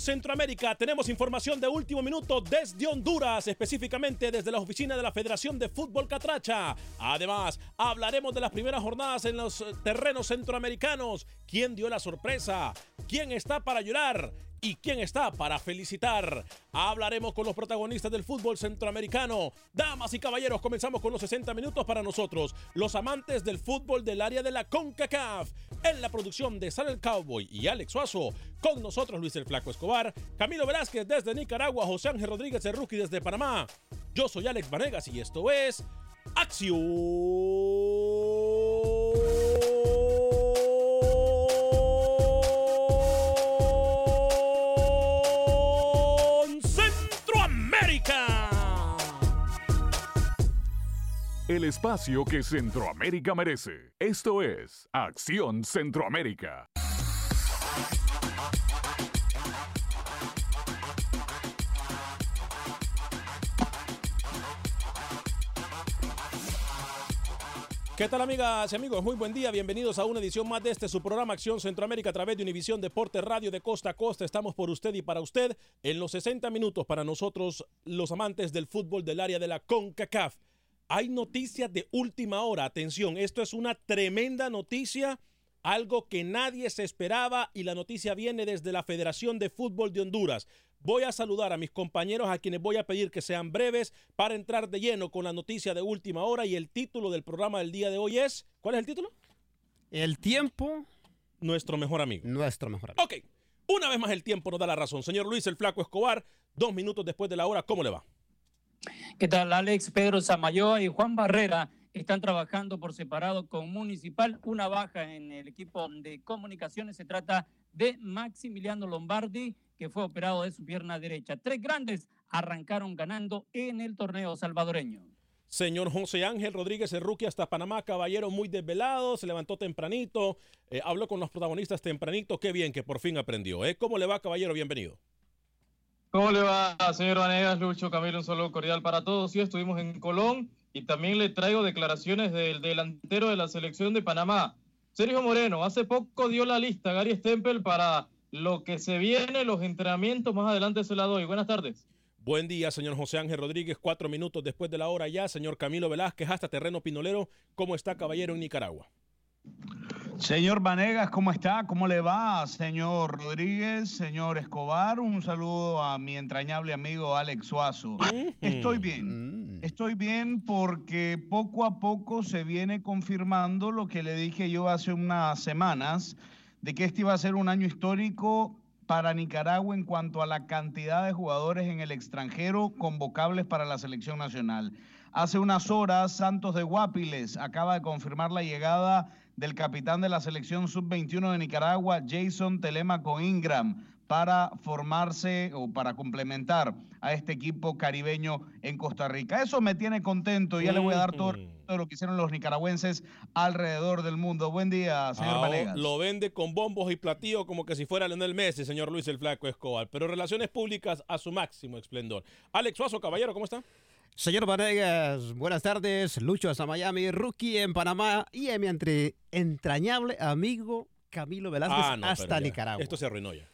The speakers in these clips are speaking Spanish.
Centroamérica tenemos información de último minuto desde Honduras, específicamente desde la oficina de la Federación de Fútbol Catracha. Además, hablaremos de las primeras jornadas en los terrenos centroamericanos. ¿Quién dio la sorpresa? ¿Quién está para llorar? ¿Y quién está para felicitar? Hablaremos con los protagonistas del fútbol centroamericano. Damas y caballeros, comenzamos con los 60 minutos para nosotros, los amantes del fútbol del área de la CONCACAF. En la producción de Sal el Cowboy y Alex Suazo, con nosotros Luis el Flaco Escobar, Camilo Velázquez desde Nicaragua, José Ángel Rodríguez el Rookie desde Panamá. Yo soy Alex Vanegas y esto es Acción El espacio que Centroamérica merece. Esto es Acción Centroamérica. ¿Qué tal amigas y amigos? Muy buen día, bienvenidos a una edición más de este su programa Acción Centroamérica a través de Univisión Deporte Radio de Costa a Costa. Estamos por usted y para usted en los 60 minutos para nosotros los amantes del fútbol del área de la CONCACAF. Hay noticias de última hora, atención, esto es una tremenda noticia, algo que nadie se esperaba y la noticia viene desde la Federación de Fútbol de Honduras. Voy a saludar a mis compañeros a quienes voy a pedir que sean breves para entrar de lleno con la noticia de última hora y el título del programa del día de hoy es, ¿cuál es el título? El tiempo. Nuestro mejor amigo. Nuestro mejor amigo. Ok, una vez más el tiempo nos da la razón. Señor Luis el Flaco Escobar, dos minutos después de la hora, ¿cómo le va? ¿Qué tal? Alex, Pedro Samayoa y Juan Barrera están trabajando por separado con Municipal. Una baja en el equipo de comunicaciones. Se trata de Maximiliano Lombardi, que fue operado de su pierna derecha. Tres grandes arrancaron ganando en el torneo salvadoreño. Señor José Ángel Rodríguez, rookie hasta Panamá, caballero muy desvelado, se levantó tempranito, eh, habló con los protagonistas tempranito, qué bien que por fin aprendió. ¿eh? ¿Cómo le va, caballero? Bienvenido. ¿Cómo le va, señor Vanegas, Lucho, Camilo? Un saludo cordial para todos. Sí, estuvimos en Colón y también le traigo declaraciones del delantero de la selección de Panamá, Sergio Moreno. Hace poco dio la lista Gary Stempel para lo que se viene, los entrenamientos. Más adelante se la doy. Buenas tardes. Buen día, señor José Ángel Rodríguez. Cuatro minutos después de la hora ya. Señor Camilo Velázquez, hasta terreno pinolero. ¿Cómo está, caballero, en Nicaragua? Señor Vanegas, ¿cómo está? ¿Cómo le va? Señor Rodríguez, señor Escobar, un saludo a mi entrañable amigo Alex Suazo. Estoy bien, estoy bien porque poco a poco se viene confirmando lo que le dije yo hace unas semanas, de que este iba a ser un año histórico para Nicaragua en cuanto a la cantidad de jugadores en el extranjero convocables para la selección nacional. Hace unas horas, Santos de Guapiles acaba de confirmar la llegada del capitán de la selección sub-21 de Nicaragua, Jason Telemaco Ingram, para formarse o para complementar a este equipo caribeño en Costa Rica. Eso me tiene contento. Ya le voy a dar todo, lo que hicieron los nicaragüenses alrededor del mundo. Buen día, señor Ah, Vanegas. Lo vende con bombos y platillos como que si fuera Leonel Messi, señor Luis el Flaco Escobar. Pero relaciones públicas a su máximo esplendor. Alex Suazo, caballero, ¿cómo está? Señor Vanegas, buenas tardes. Lucho hasta Miami, rookie en Panamá y a mi entre- entrañable amigo Camilo Velázquez Ah, no, hasta. Nicaragua. Esto se arruinó ya.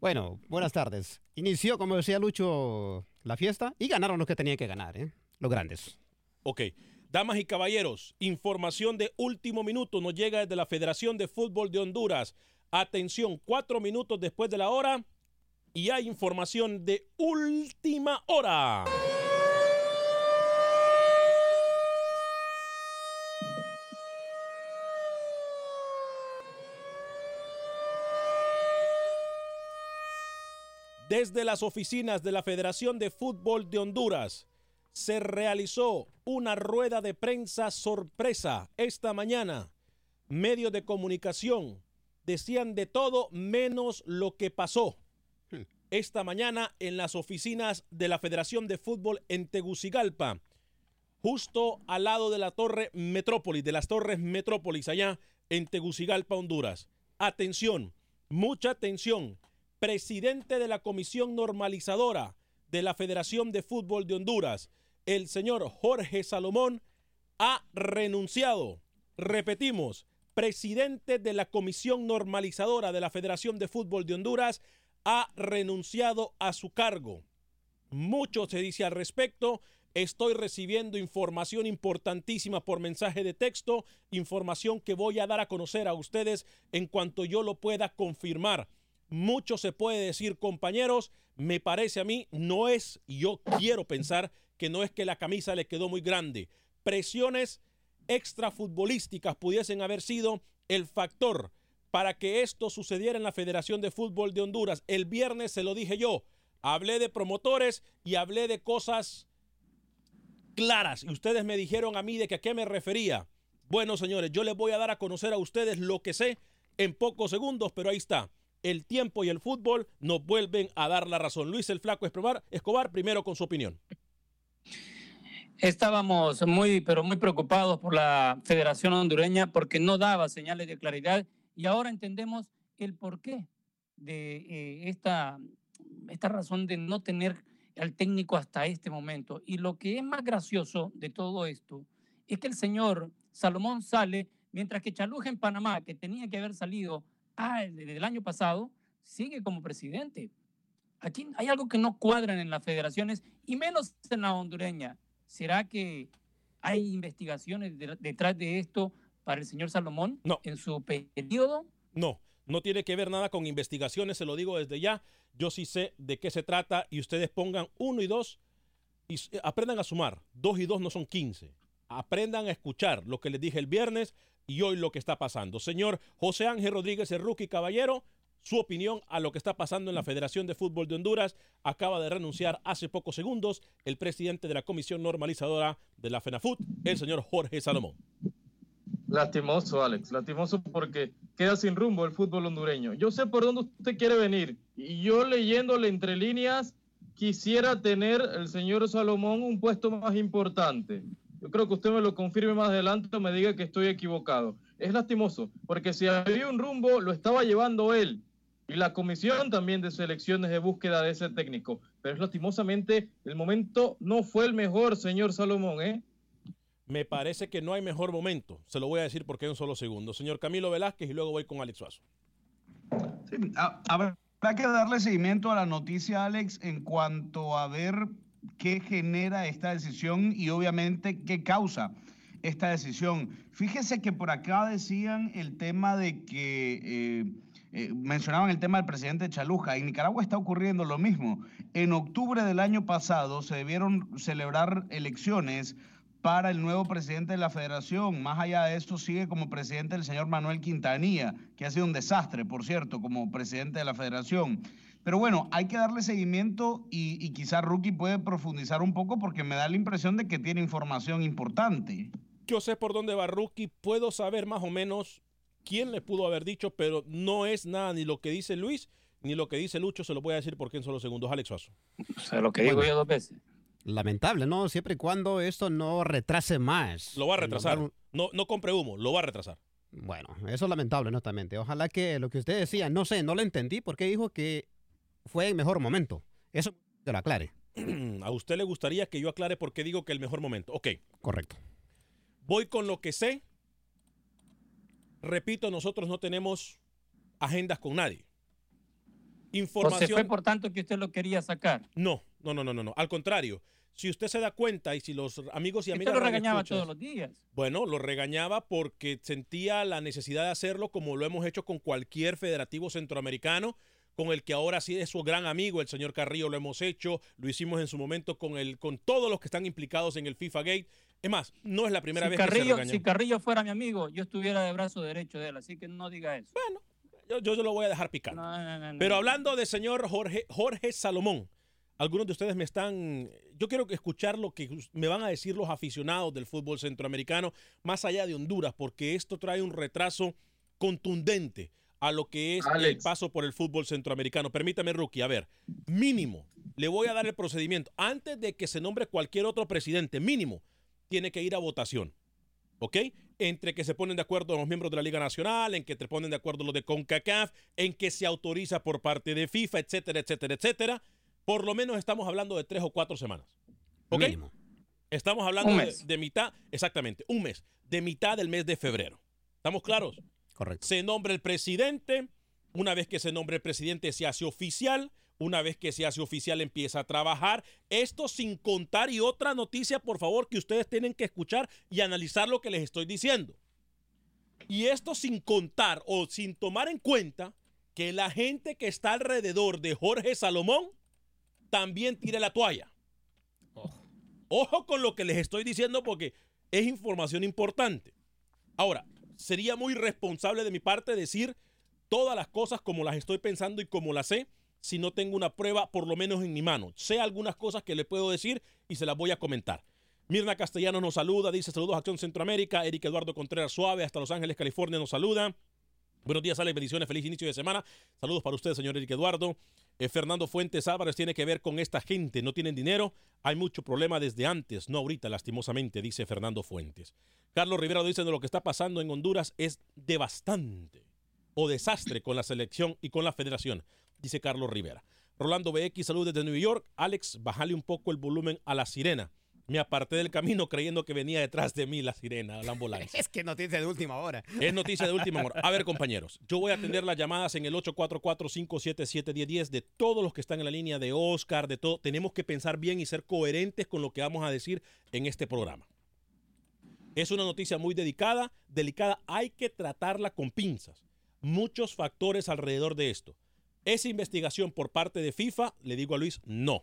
Bueno, buenas tardes. Inició, como decía Lucho, la fiesta y ganaron los que tenían que ganar, ¿eh? Los grandes. Ok. Damas y caballeros, información de último minuto nos llega desde la Federación de Fútbol de Honduras. Atención, cuatro minutos después de la hora y hay información de última hora. Desde las oficinas de la Federación de Fútbol de Honduras se realizó una rueda de prensa sorpresa esta mañana. Medios de comunicación decían de todo menos lo que pasó esta mañana en las oficinas de la Federación de Fútbol en Tegucigalpa, justo al lado de la Torre Metrópolis, de las Torres Metrópolis, allá en Tegucigalpa, Honduras. Atención, mucha atención. Presidente de la Comisión Normalizadora de la Federación de Fútbol de Honduras, el señor Jorge Salomón, ha renunciado. Repetimos, presidente de la Comisión Normalizadora de la Federación de Fútbol de Honduras, ha renunciado a su cargo. Mucho se dice al respecto. Estoy recibiendo información importantísima por mensaje de texto, información que voy a dar a conocer a ustedes en cuanto yo lo pueda confirmar. Mucho se puede decir, compañeros. Me parece a mí, no es, yo quiero pensar que no es que la camisa le quedó muy grande. Presiones extrafutbolísticas pudiesen haber sido el factor para que esto sucediera en la Federación de Fútbol de Honduras. El viernes se lo dije yo. Hablé de promotores y hablé de cosas claras. Y ustedes me dijeron a mí de que a qué me refería. Bueno, señores, yo les voy a dar a conocer a ustedes lo que sé en pocos segundos, pero ahí está. El tiempo y el fútbol nos vuelven a dar la razón. Luis el Flaco Escobar, Escobar primero con su opinión. Estábamos muy, pero muy preocupados por la Federación Hondureña porque no daba señales de claridad y ahora entendemos el porqué de eh, esta, esta razón de no tener al técnico hasta este momento. Y lo que es más gracioso de todo esto es que el señor Salomón sale, mientras que Chaluja en Panamá, que tenía que haber salido ah, desde el año pasado, sigue como presidente. Aquí hay algo que no cuadran en las federaciones y menos en la hondureña. ¿Será que hay investigaciones de- detrás de esto para el señor Salomón no. en su periodo? No, no tiene que ver nada con investigaciones, se lo digo desde ya. Yo sí sé de qué se trata y ustedes pongan uno y dos y s- aprendan a sumar. Dos y dos no son 15. Aprendan a escuchar lo que les dije el viernes y hoy lo que está pasando. Señor José Ángel Rodríguez, el rookie caballero, su opinión a lo que está pasando en la Federación de Fútbol de Honduras. Acaba de renunciar hace pocos segundos el presidente de la Comisión Normalizadora de la FENAFUT, el señor Jorge Salomón. Lastimoso, Alex, lastimoso porque queda sin rumbo el fútbol hondureño. Yo sé por dónde usted quiere venir y yo leyéndole entre líneas quisiera tener el señor Salomón un puesto más importante. Yo creo que usted me lo confirme más adelante o me diga que estoy equivocado. Es lastimoso porque si había un rumbo lo estaba llevando él y la comisión también de selecciones de búsqueda de ese técnico. Pero es lastimosamente el momento no fue el mejor, señor Salomón, ¿eh? Me parece que no hay mejor momento. Se lo voy a decir porque hay un solo segundo. Señor Camilo Velázquez y luego voy con Alex Suazo. Sí, a- habrá que darle seguimiento a la noticia, Alex, en cuanto a ver qué genera esta decisión y obviamente qué causa esta decisión. Fíjese que por acá decían el tema de que... Eh, eh, mencionaban el tema del presidente Chaluja. En Nicaragua está ocurriendo lo mismo. En octubre del año pasado se debieron celebrar elecciones para el nuevo presidente de la federación. Más allá de esto, sigue como presidente el señor Manuel Quintanilla, que ha sido un desastre, por cierto, como presidente de la federación. Pero bueno, hay que darle seguimiento y, y quizá Rookie puede profundizar un poco porque me da la impresión de que tiene información importante. Yo sé por dónde va Rookie, puedo saber más o menos quién le pudo haber dicho, pero no es nada ni lo que dice Luis ni lo que dice Lucho, se lo voy a decir porque en solo segundos. Alex Suazo. O sea, lo que digo yo dos veces. Lamentable, ¿no? Siempre y cuando esto no retrase más. Lo va a retrasar. No, no compre humo, lo va a retrasar. Bueno, eso es lamentable, honestamente. Ojalá que lo que usted decía, no sé, no lo entendí porque dijo que fue el mejor momento. Eso te lo aclare. A usted le gustaría que yo aclare por qué digo que el mejor momento. Ok. Correcto. Voy con lo que sé. Repito, nosotros no tenemos agendas con nadie. Información. ¿O se fue por tanto que usted lo quería sacar? No, no, no, no, no. no. Al contrario, si usted se da cuenta y si los amigos y amigas. Usted lo regañaba todos los días. Bueno, lo regañaba porque sentía la necesidad de hacerlo como lo hemos hecho con cualquier federativo centroamericano con el que ahora sí es su gran amigo, el señor Carrillo, lo hemos hecho, lo hicimos en su momento con, el, con todos los que están implicados en el FIFA Gate. Es más, no es la primera vez que se. Si Carrillo fuera mi amigo, yo estuviera de brazo derecho de él, así que no diga eso. Bueno, yo, yo, lo voy a dejar picar. Pero hablando de señor Jorge, Jorge Salomón, algunos de ustedes me están. Yo quiero escuchar lo que me van a decir los aficionados del fútbol centroamericano, más allá de Honduras, porque esto trae un retraso contundente a lo que es el paso por el fútbol centroamericano. Permítame, Rookie, a ver, mínimo, le voy a dar el procedimiento. Antes de que se nombre cualquier otro presidente, mínimo, tiene que ir a votación. ¿Ok? Entre que se ponen de acuerdo los miembros de la Liga Nacional, en que te ponen de acuerdo los de CONCACAF, en que se autoriza por parte de FIFA, etcétera, etcétera, etcétera. Por lo menos estamos hablando de tres o cuatro semanas. ¿Ok? Mínimo. Estamos hablando de, de mitad, exactamente, un mes, de mitad del mes de febrero. ¿Estamos claros? Correcto. Se nombra el presidente. Una vez que se nombre el presidente, se hace oficial. Una vez que se hace oficial, empieza a trabajar. Esto sin contar y otra noticia, por favor, que ustedes tienen que escuchar y analizar lo que les estoy diciendo. Y esto sin contar o sin tomar en cuenta que la gente que está alrededor de Jorge Salomón también tire la toalla. Ojo con lo que les estoy diciendo porque es información importante. Ahora, sería muy responsable de mi parte decir todas las cosas como las estoy pensando y como las sé si no tengo una prueba por lo menos en mi mano. Sé algunas cosas que le puedo decir y se las voy a comentar. Mirna Castellano nos saluda, dice saludos a Acción Centroamérica. Eric Eduardo Contreras Suave hasta Los Ángeles, California nos saluda. Buenos días, Alex. Bendiciones. Feliz inicio de semana. Saludos para usted, señor Eric Eduardo. Eh, Fernando Fuentes Álvarez tiene que ver con esta gente. No tienen dinero. Hay mucho problema desde antes, no ahorita, lastimosamente, dice Fernando Fuentes. Carlos Rivera dice que lo que está pasando en Honduras es devastante o desastre con la selección y con la federación, dice Carlos Rivera. Rolando BX, saludos desde New York. Alex, bájale un poco el volumen a la sirena. Me aparté del camino creyendo que venía detrás de mí la sirena, la ambulancia. es que noticia de última hora. Es noticia de última hora. A ver, compañeros, yo voy a atender las llamadas en el 844-577-1010 de todos los que están en la línea, de Oscar, de todo. Tenemos que pensar bien y ser coherentes con lo que vamos a decir en este programa. Es una noticia muy dedicada, delicada. Hay que tratarla con pinzas. Muchos factores alrededor de esto. ¿Es investigación por parte de FIFA? Le digo a Luis, no.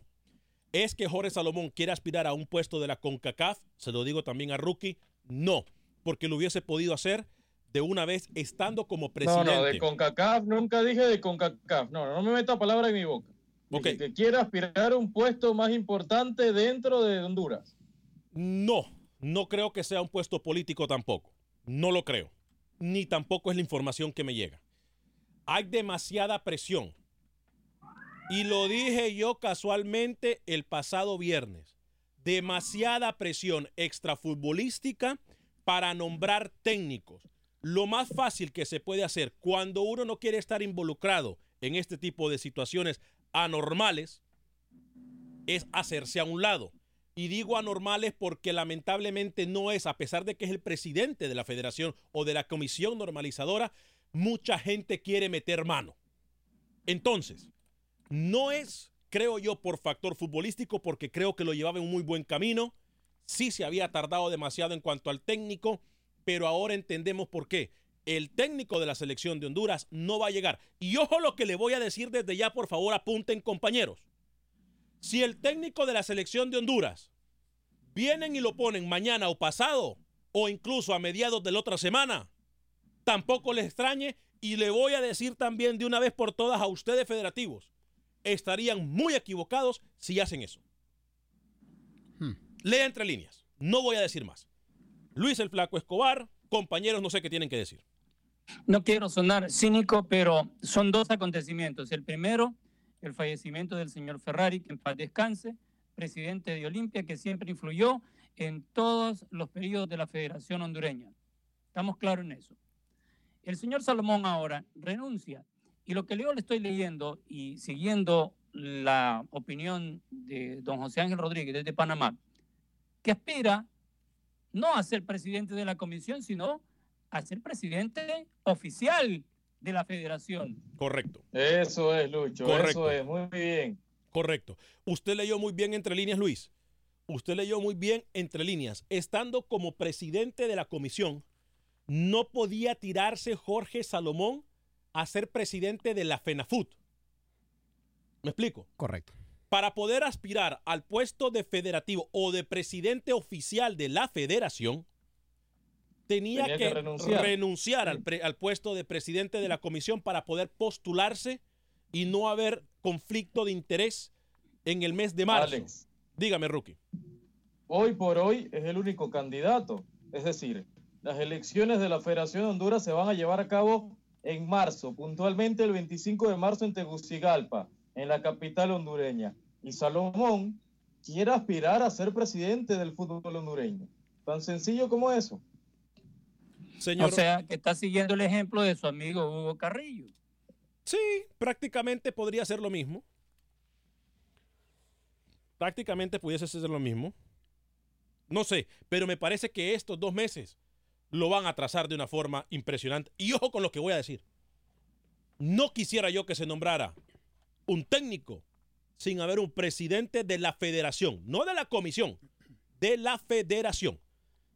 ¿Es que Jorge Salomón quiere aspirar a un puesto de la CONCACAF? Se lo digo también a Rookie. No, porque lo hubiese podido hacer de una vez estando como presidente. No, no, de CONCACAF nunca dije de CONCACAF. No, no me meta palabra en mi boca. Okay. Que quiere aspirar a un puesto más importante dentro de Honduras. No, no creo que sea un puesto político tampoco. No lo creo. Ni tampoco es la información que me llega. Hay demasiada presión. Y lo dije yo casualmente el pasado viernes. Demasiada presión extrafutbolística para nombrar técnicos. Lo más fácil que se puede hacer cuando uno no quiere estar involucrado en este tipo de situaciones anormales es hacerse a un lado. Y digo anormales porque lamentablemente no es, a pesar de que es el presidente de la federación o de la comisión normalizadora, mucha gente quiere meter mano. Entonces, no es, creo yo, por factor futbolístico, porque creo que lo llevaba en un muy buen camino. sí se había tardado demasiado en cuanto al técnico, pero ahora entendemos por qué. El técnico de la selección de Honduras no va a llegar. Y ojo lo que le voy a decir desde ya, por favor, apunten compañeros. Si el técnico de la selección de Honduras vienen y lo ponen mañana o pasado, o incluso a mediados de la otra semana, tampoco les extrañe y le voy a decir también de una vez por todas a ustedes federativos, estarían muy equivocados si hacen eso. Lea entre líneas, no voy a decir más. Luis el Flaco Escobar, compañeros, no sé qué tienen que decir. No quiero sonar cínico, pero son dos acontecimientos. El primero, el fallecimiento del señor Ferrari, que en paz descanse, presidente de Olimpia, que siempre influyó en todos los periodos de la Federación Hondureña. Estamos claros en eso. El señor Salomón ahora renuncia. Y lo que yo le estoy leyendo y siguiendo la opinión de don José Ángel Rodríguez desde Panamá, que aspira no a ser presidente de la comisión, sino a ser presidente oficial de la federación. Correcto. Eso es, Lucho. Correcto. Eso es, muy bien. Correcto. Usted leyó muy bien entre líneas, Luis. Usted leyó muy bien entre líneas. Estando como presidente de la comisión, no podía tirarse Jorge Salomón a ser presidente de la FENAFUT. ¿Me explico? Correcto. Para poder aspirar al puesto de federativo o de presidente oficial de la federación, tenía, Tenía que, que renunciar. renunciar, al, pre- al puesto de presidente de la comisión para poder postularse y no haber conflicto de interés en el mes de marzo. Alex. Dígame, Rookie. Hoy por hoy es el único candidato. Es decir, las elecciones de la Federación de Honduras se van a llevar a cabo en marzo, puntualmente el 25 de marzo en Tegucigalpa, en la capital hondureña. Y Salomón quiere aspirar a ser presidente del fútbol hondureño. Tan sencillo como eso. Señor. O sea, que está siguiendo el ejemplo de su amigo Hugo Carrillo. Sí, prácticamente podría ser lo mismo. Prácticamente pudiese ser lo mismo. No sé, pero me parece que estos dos meses lo van a trazar de una forma impresionante. Y ojo con lo que voy a decir. No quisiera yo que se nombrara un técnico sin haber un presidente de la federación, no de la comisión, de la federación.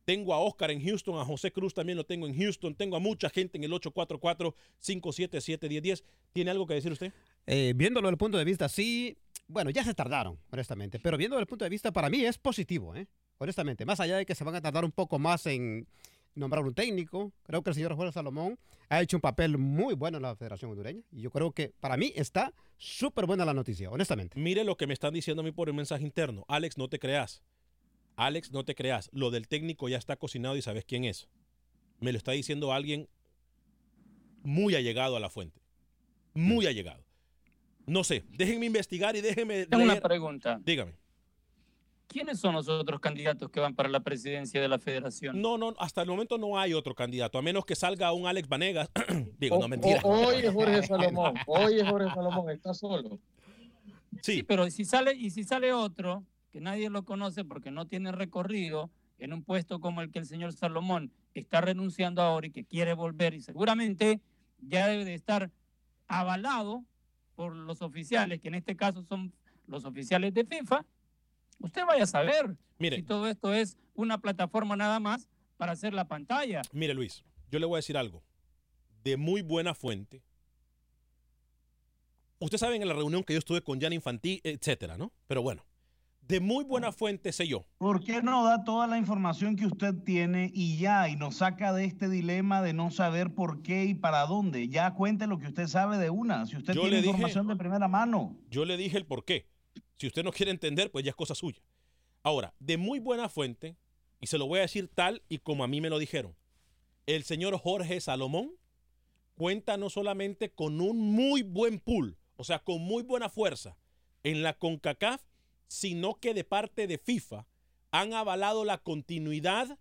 Tengo a Oscar en Houston, a José Cruz también lo tengo en Houston, tengo a mucha gente en el 844-577-1010. ¿Tiene algo que decir usted? Eh, viéndolo desde el punto de vista, sí, bueno, ya se tardaron, honestamente, pero viéndolo desde el punto de vista, para mí es positivo, ¿eh? honestamente, más allá de que se van a tardar un poco más en nombrar un técnico, creo que el señor Jorge Salomón ha hecho un papel muy bueno en la Federación Hondureña y yo creo que para mí está súper buena la noticia, honestamente. Mire lo que me están diciendo a mí por el mensaje interno. Alex, no te creas. Alex, no te creas. Lo del técnico ya está cocinado y sabes quién es. Me lo está diciendo alguien muy allegado a la fuente. Muy allegado. No sé, déjenme investigar y déjenme Tengo una pregunta. Dígame. ¿Quiénes son los otros candidatos que van para la presidencia de la federación? No, no, hasta el momento no hay otro candidato, a menos que salga un Alex Vanegas. Digo, O- no, mentira. o- hoy es Jorge Salomón. Hoy es Jorge Salomón. Está solo. Sí, pero si sale y si sale otro que nadie lo conoce porque no tiene recorrido en un puesto como el que el señor Salomón está renunciando ahora y que quiere volver y seguramente ya debe de estar avalado por los oficiales, que en este caso son los oficiales de FIFA, usted vaya a saber Mire. si todo esto es una plataforma nada más para hacer la pantalla. Mire, Luis, yo le voy a decir algo. De muy buena fuente. Usted sabe en la reunión que yo estuve con Jan Infantí, etcétera, ¿no? Pero bueno, de muy buena fuente sé yo. ¿Por qué no da toda la información que usted tiene y ya, y nos saca de este dilema de no saber por qué y para dónde? Ya cuente lo que usted sabe de una, si usted Yo tiene le dije- información de primera mano. Yo le dije el por qué. Si usted no quiere entender, pues ya es cosa suya. Ahora, de muy buena fuente, y se lo voy a decir tal y como a mí me lo dijeron, el señor Jorge Salomón cuenta no solamente con un muy buen pool, o sea, con muy buena fuerza en la CONCACAF, sino que de parte de FIFA han avalado la continuidad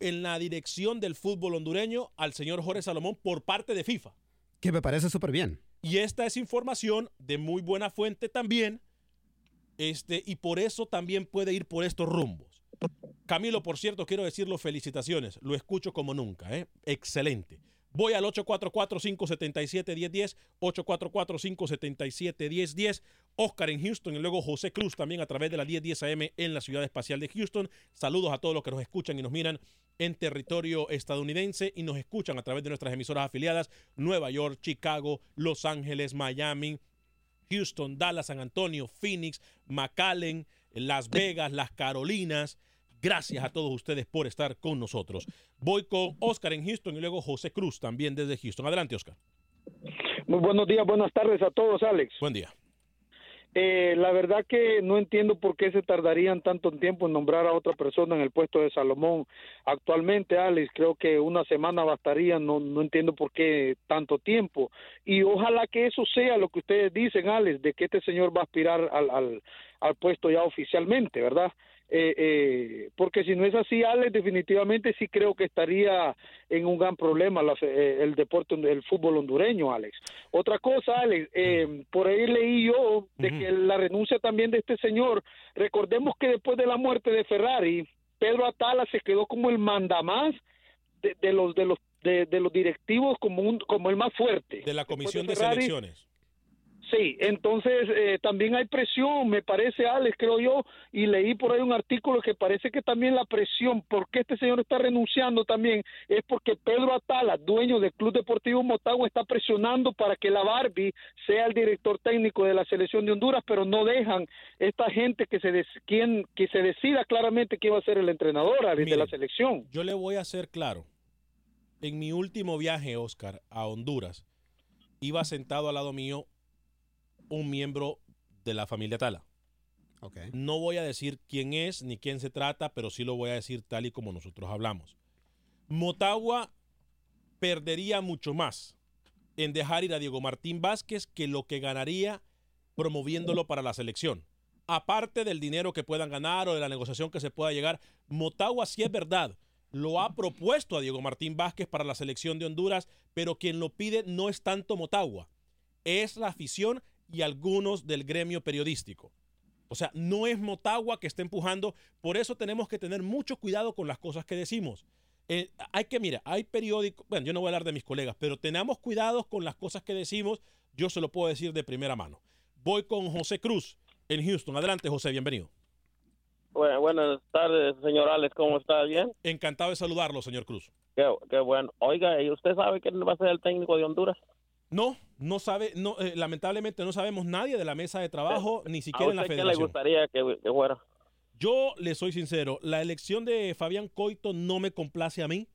en la dirección del fútbol hondureño al señor Jorge Salomón por parte de FIFA. Que me parece súper bien. Y esta es información de muy buena fuente también. Este, y por eso también puede ir por estos rumbos. Camilo, por cierto, quiero decirlo, felicitaciones. Lo escucho como nunca, ¿eh? Excelente. Voy al 844-577-1010, 844-577-1010. Oscar en Houston y luego José Cruz también a través de la 1010 AM en la Ciudad Espacial de Houston. Saludos a todos los que nos escuchan y nos miran en territorio estadounidense y nos escuchan a través de nuestras emisoras afiliadas Nueva York, Chicago, Los Ángeles, Miami, Houston, Dallas, San Antonio, Phoenix, McAllen, Las Vegas, Las Carolinas. Gracias a todos ustedes por estar con nosotros. Voy con Oscar en Houston y luego José Cruz también desde Houston. Adelante, Oscar. Muy buenos días, buenas tardes a todos, Alex. Buen día. Eh, la verdad que no entiendo por qué se tardarían tanto tiempo en nombrar a otra persona en el puesto de Salomón. Actualmente, Alex, creo que una semana bastaría, no, no entiendo por qué tanto tiempo. Y ojalá que eso sea lo que ustedes dicen, Alex, de que este señor va a aspirar al, al, al puesto ya oficialmente, ¿verdad? Eh, eh, porque si no es así, Alex, definitivamente sí creo que estaría en un gran problema la, eh, el deporte, el fútbol hondureño, Alex. Otra cosa, Alex, eh, por ahí leí yo de que la renuncia también de este señor, recordemos que después de la muerte de Ferrari, Pedro Atala se quedó como el mandamás de, de los de los de, de los directivos como un como el más fuerte De la Comisión de, Ferrari, Selecciones. Sí, entonces eh, también hay presión, me parece, Alex, creo yo, y leí por ahí un artículo que parece que también la presión, porque este señor está renunciando también, es porque Pedro Atala, dueño del Club Deportivo Motagua, está presionando para que la Barbie sea el director técnico de la selección de Honduras, pero no dejan esta gente que se des- quien que se decida claramente quién va a ser el entrenador Alex, de la selección. Yo le voy a hacer claro. En mi último viaje, Oscar, a Honduras, iba sentado al lado mío un miembro de la familia Tala. No voy a decir quién es ni quién se trata, pero sí lo voy a decir tal y como nosotros hablamos. Motagua perdería mucho más en dejar ir a Diego Martín Vázquez que lo que ganaría promoviéndolo para la selección. Aparte del dinero que puedan ganar o de la negociación que se pueda llegar, Motagua sí es verdad. Lo ha propuesto a Diego Martín Vázquez para la selección de Honduras, pero quien lo pide no es tanto Motagua, es la afición y algunos del gremio periodístico. O sea, no es Motagua que está empujando, por eso tenemos que tener mucho cuidado con las cosas que decimos. Eh, hay que, mira, hay periódicos, bueno, yo no voy a hablar de mis colegas, pero tenemos cuidado con las cosas que decimos, yo se lo puedo decir de primera mano. Voy con José Cruz en Houston. Adelante, José, bienvenido. Bueno, buenas tardes, señor Alex, ¿cómo está? ¿Bien? Encantado de saludarlo, señor Cruz. Qué, qué bueno. Oiga, ¿y usted sabe quién va a ser el técnico de Honduras? No, no sabe, no, eh, lamentablemente no sabemos nadie de la mesa de trabajo, ni siquiera ¿A en la usted qué le federación. gustaría que, que fuera? Yo le soy sincero, la elección de Fabián Coito no me complace a mí,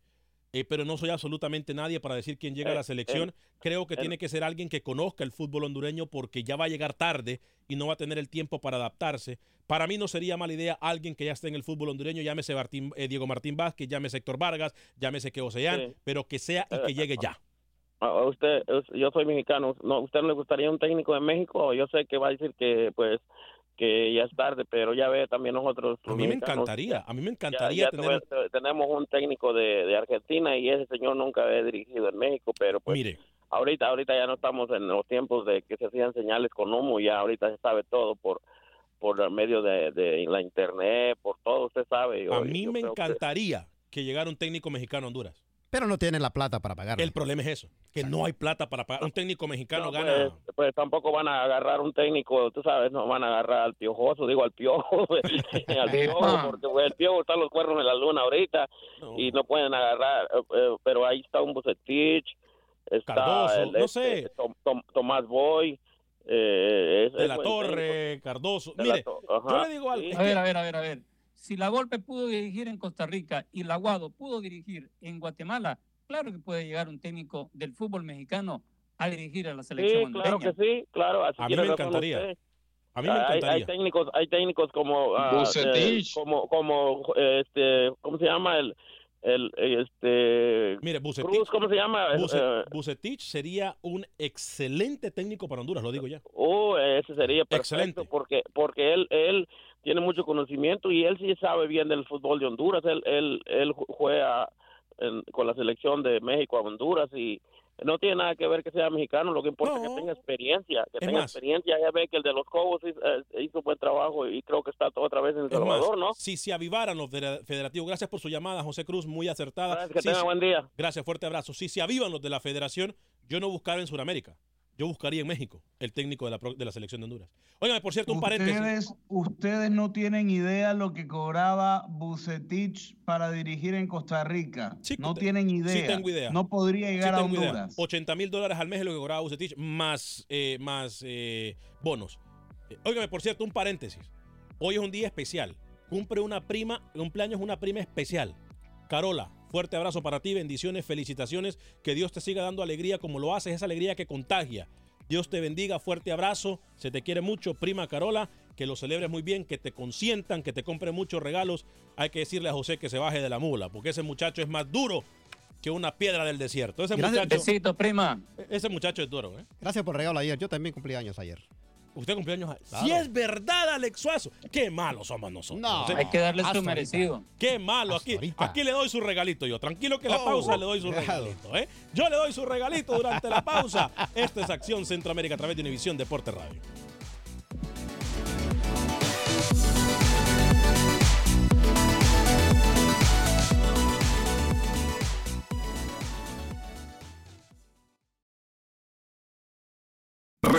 eh, pero no soy absolutamente nadie para decir quién llega a la Eh, selección. el- Creo que tiene que ser alguien que conozca el fútbol hondureño porque ya va a llegar tarde y no va a tener el tiempo para adaptarse. Para mí no sería mala idea alguien que ya esté en el fútbol hondureño, llámese Martín- eh, Diego Martín Vázquez, llámese Héctor Vargas, llámese que Sí. pero que sea y que llegue ya. A- usted, yo soy mexicano. ¿No, ¿Usted no le gustaría un técnico de México? Yo sé que va a decir que, pues, que ya es tarde, pero ya ve también nosotros. A mí me encantaría, a mí me encantaría ya tener... tuve- tenemos un técnico de, de Argentina y ese señor nunca había dirigido en México, pero pues Mire, ahorita ahorita ya no estamos en los tiempos de que se hacían señales con humo, ya ahorita se sabe todo por por medio de, de la internet, por todo, usted sabe. Yo- a mí me creo que- encantaría que llegara un técnico mexicano a Honduras. Pero no tienen la plata para pagarlo. El problema es eso, que no hay plata para pagar. Un técnico mexicano No, gana... Pues, pues tampoco van a agarrar un técnico, tú sabes, no van a agarrar al piojoso, digo al piojo, al piojo, porque pues, el piojo está los cuernos en la luna ahorita y no pueden agarrar, eh, eh, pero ahí está un Bucetich, está Cardoso, el, no este, sé. Tom- Tom- Tomás Boy, eh, es- de la Torre, Cardoso. De Mire, To- yo le digo algo. sí. es A ver, a ver, a ver, a ver. Si la Golpe pudo dirigir en Costa Rica y la Guado pudo dirigir en Guatemala, claro que puede llegar un técnico del fútbol mexicano a dirigir a la selección Sí, claro hondureña. que sí, claro. así A mí me encantaría. A mí me Hay- Hay, encantaría. técnicos, hay técnicos como, ah, eh, como, como, este, ¿cómo se llama el, el, este, Mire, Bucetich, Cruz, ¿cómo se llama? Eh, Bucetich sería un excelente técnico para Honduras, lo digo ya. Oh, ese sería perfecto Excelente. porque porque él él tiene mucho conocimiento y él sí sabe bien del fútbol de Honduras. Él él él ju- juega en- con la selección de México a Honduras y no tiene nada que ver que sea mexicano, lo que importa es que tenga experiencia, que Es tenga más- experiencia. Ya ve que el de los Cobos hizo, eh, hizo buen trabajo y creo que está todo otra vez en El más, Salvador, ¿no? Si se avivaran los federa- federativos, gracias por su llamada, José Cruz, muy acertada. Gracias, que Si tenga buen día. Gracias, fuerte abrazo. Si se avivan los de la federación, yo no buscara en Sudamérica. Yo buscaría en México el técnico de la, de la selección de Honduras. Óigame, por cierto, un paréntesis. Ustedes, ustedes no tienen idea lo que cobraba Bucetich para dirigir en Costa Rica. no tienen idea. Sí tengo idea. No podría llegar Sí a tengo idea. Honduras. 80 mil dólares al mes es lo que cobraba Bucetich, más, eh, más eh, bonos. Eh, Óigame, por cierto, un paréntesis. Hoy es un día especial. Cumple una prima, cumpleaños una prima especial. Carola, fuerte abrazo para ti, bendiciones, felicitaciones. Que Dios te siga dando alegría como lo haces, esa alegría que contagia. Dios te bendiga, fuerte abrazo. Se te quiere mucho, prima Carola. Que lo celebres muy bien, que te consientan, que te compren muchos regalos. Hay que decirle a José que se baje de la mula, porque ese muchacho es más duro que una piedra del desierto. Ese Gracias. muchacho, Besito, prima. ese muchacho es duro, ¿eh? Gracias por el regalo ayer. Yo también cumplí años ayer. Usted cumpleaños. Claro. Si es verdad, Alex Suazo. Qué malos somos nosotros. No. Hay que darle su ahorita. merecido. Qué malo. Aquí, ahorita. aquí le doy su regalito yo. Tranquilo que la Oh, pausa le doy su regalito. ¿eh? Yo le doy su regalito durante la pausa. Esto es Acción Centroamérica a través de Univisión Deporte Radio.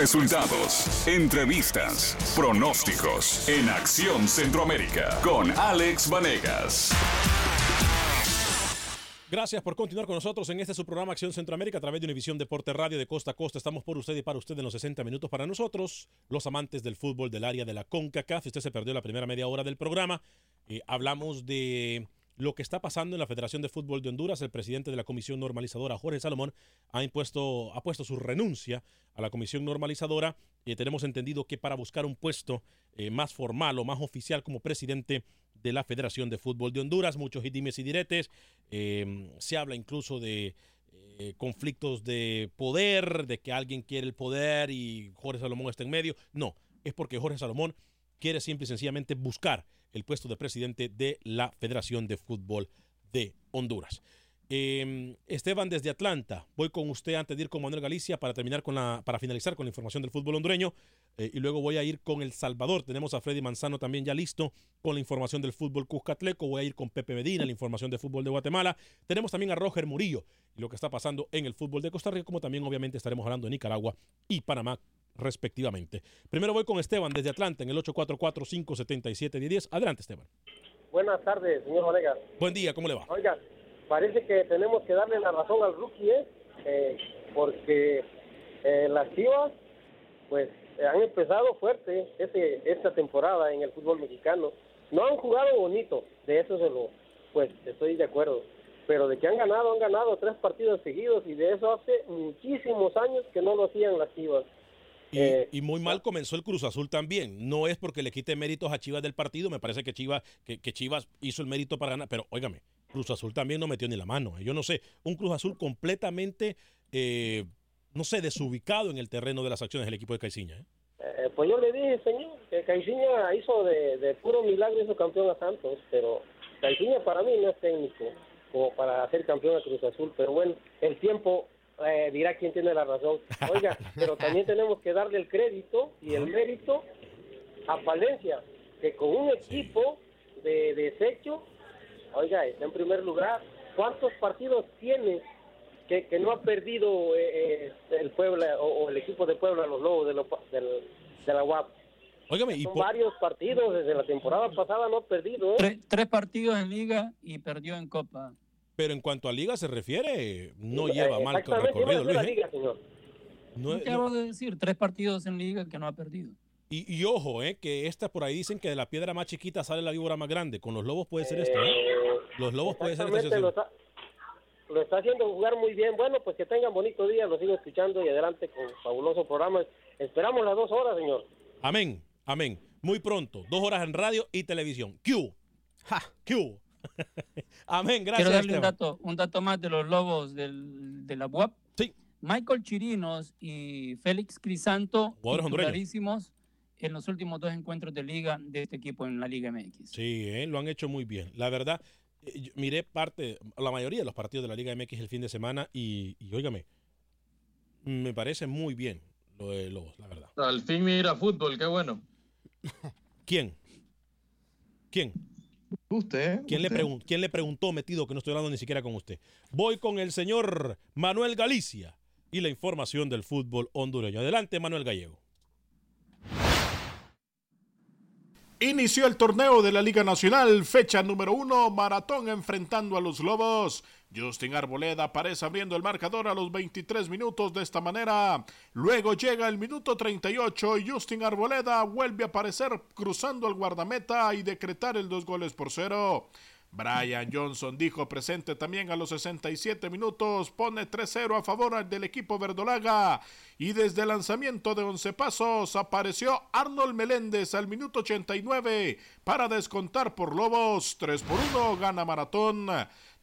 Resultados, entrevistas, pronósticos en Acción Centroamérica con Alex Vanegas. Gracias por continuar con nosotros en este su programa Acción Centroamérica a través de Univisión Deporte Radio de costa a costa. Estamos por usted y para usted en los 60 minutos para nosotros, los amantes del fútbol del área de la CONCACAF. Usted se perdió la primera media hora del programa, eh, hablamos de lo que está pasando en la Federación de Fútbol de Honduras. El presidente de la Comisión Normalizadora, Jorge Salomón, ha, impuesto, ha puesto su renuncia a la Comisión Normalizadora. y tenemos entendido que para buscar un puesto eh, más formal o más oficial como presidente de la Federación de Fútbol de Honduras, muchos dimes y diretes. eh, se habla incluso de eh, conflictos de poder, de que alguien quiere el poder y Jorge Salomón está en medio. No, es porque Jorge Salomón quiere simple y sencillamente buscar el puesto de presidente de la Federación de Fútbol de Honduras. Eh, Esteban desde Atlanta, voy con usted antes de ir con Manuel Galicia para terminar con la, para finalizar con la información del fútbol hondureño eh, y luego voy a ir con El Salvador. Tenemos a Freddy Manzano también ya listo con la información del fútbol Cuscatleco. Voy a ir con Pepe Medina, la información del fútbol de Guatemala. Tenemos también a Roger Murillo y lo que está pasando en el fútbol de Costa Rica, como también obviamente estaremos hablando de Nicaragua y Panamá respectivamente. Primero voy con Esteban desde Atlanta en el 844-577-10. Adelante, Esteban. Buenas tardes, señor Vanegas. Buen día, ¿cómo le va? Oiga, parece que tenemos que darle la razón al rookie, ¿eh? Eh, porque eh, las Chivas, pues, eh, han empezado fuerte este, esta temporada en el fútbol mexicano. No han jugado bonito, de eso se lo, pues, estoy de acuerdo. Pero de que han ganado, han ganado tres partidos seguidos y de eso hace muchísimos años que no lo hacían las Chivas. Y, Eh, y muy mal comenzó el Cruz Azul también. No es porque le quite méritos a Chivas del partido. Me parece que Chivas, que, que Chivas hizo el mérito para ganar. Pero óigame, Cruz Azul también no metió ni la mano. ¿eh? Yo no sé, un Cruz Azul completamente, eh, no sé, desubicado en el terreno de las acciones del equipo de Caiciña. ¿eh? Eh, pues yo le dije, señor, que Caixinha hizo de, de puro milagro, hizo campeón a Santos, pero Caixinha para mí no es técnico como para hacer campeón a Cruz Azul, pero bueno, el tiempo eh, dirá quién tiene la razón. Oiga, pero también tenemos que darle el crédito y el mérito a Palencia, que con un equipo de desecho, oiga, está en primer lugar. ¿Cuántos partidos tiene que, que no ha perdido eh, eh, el Puebla o, o el equipo de Puebla, los Lobos de, lo- de la UAP? Óigame, y Son por- varios partidos desde la temporada pasada no ha perdido. ¿eh? Tres, tres partidos en liga y perdió en Copa. Pero en cuanto a liga se refiere, no Eh, lleva mal con exactamente, recorrido, Luis. ¿eh? liga, señor. No Acabo de decir, tres partidos en liga que no ha perdido. Y, y ojo, eh, que esta por ahí dicen que de la piedra más chiquita sale la víbora más grande. Con los lobos puede ser esto, ¿eh? Los lobos puede ser esta lo está, lo está haciendo jugar muy bien. Bueno, pues que tengan bonito día, lo sigo escuchando y adelante con fabuloso programa. Esperamos las dos horas, señor. Amén, amén. Muy pronto, dos horas en radio y televisión. Q. Q. amén, gracias. Quiero darle un dato, un dato más de los lobos del, de la UAP. Sí. Michael Chirinos y Félix Crisanto, Jugadores hondureños. titularísimos en los últimos dos encuentros de liga de este equipo en la Liga MX. Sí, eh, lo han hecho muy bien. La verdad, eh, miré parte, la mayoría de los partidos de la Liga MX el fin de semana y, y óigame, Me parece muy bien lo de Lobos, la verdad. Al fin mira fútbol, qué bueno. ¿Quién? ¿Quién? Usted. ¿Quién, Le usted. pregun- ¿Quién le preguntó, metido, que no estoy hablando ni siquiera con usted? Voy con el señor Manuel Galicia y la información del fútbol hondureño. Adelante, Manuel Gallego. Inició el torneo de la Liga Nacional, fecha número uno, Maratón enfrentando a los Lobos. Justin Arboleda aparece abriendo el marcador a los 23 minutos de esta manera. Luego llega el minuto 38 y Justin Arboleda vuelve a aparecer cruzando el guardameta y decretar el dos goles por cero. Brian Johnson dijo presente también a los 67 minutos, pone 3-0 a favor del equipo verdolaga y desde el lanzamiento de 11 pasos apareció Arnold Meléndez al minuto 89 para descontar por Lobos, 3 por 1 gana Maratón.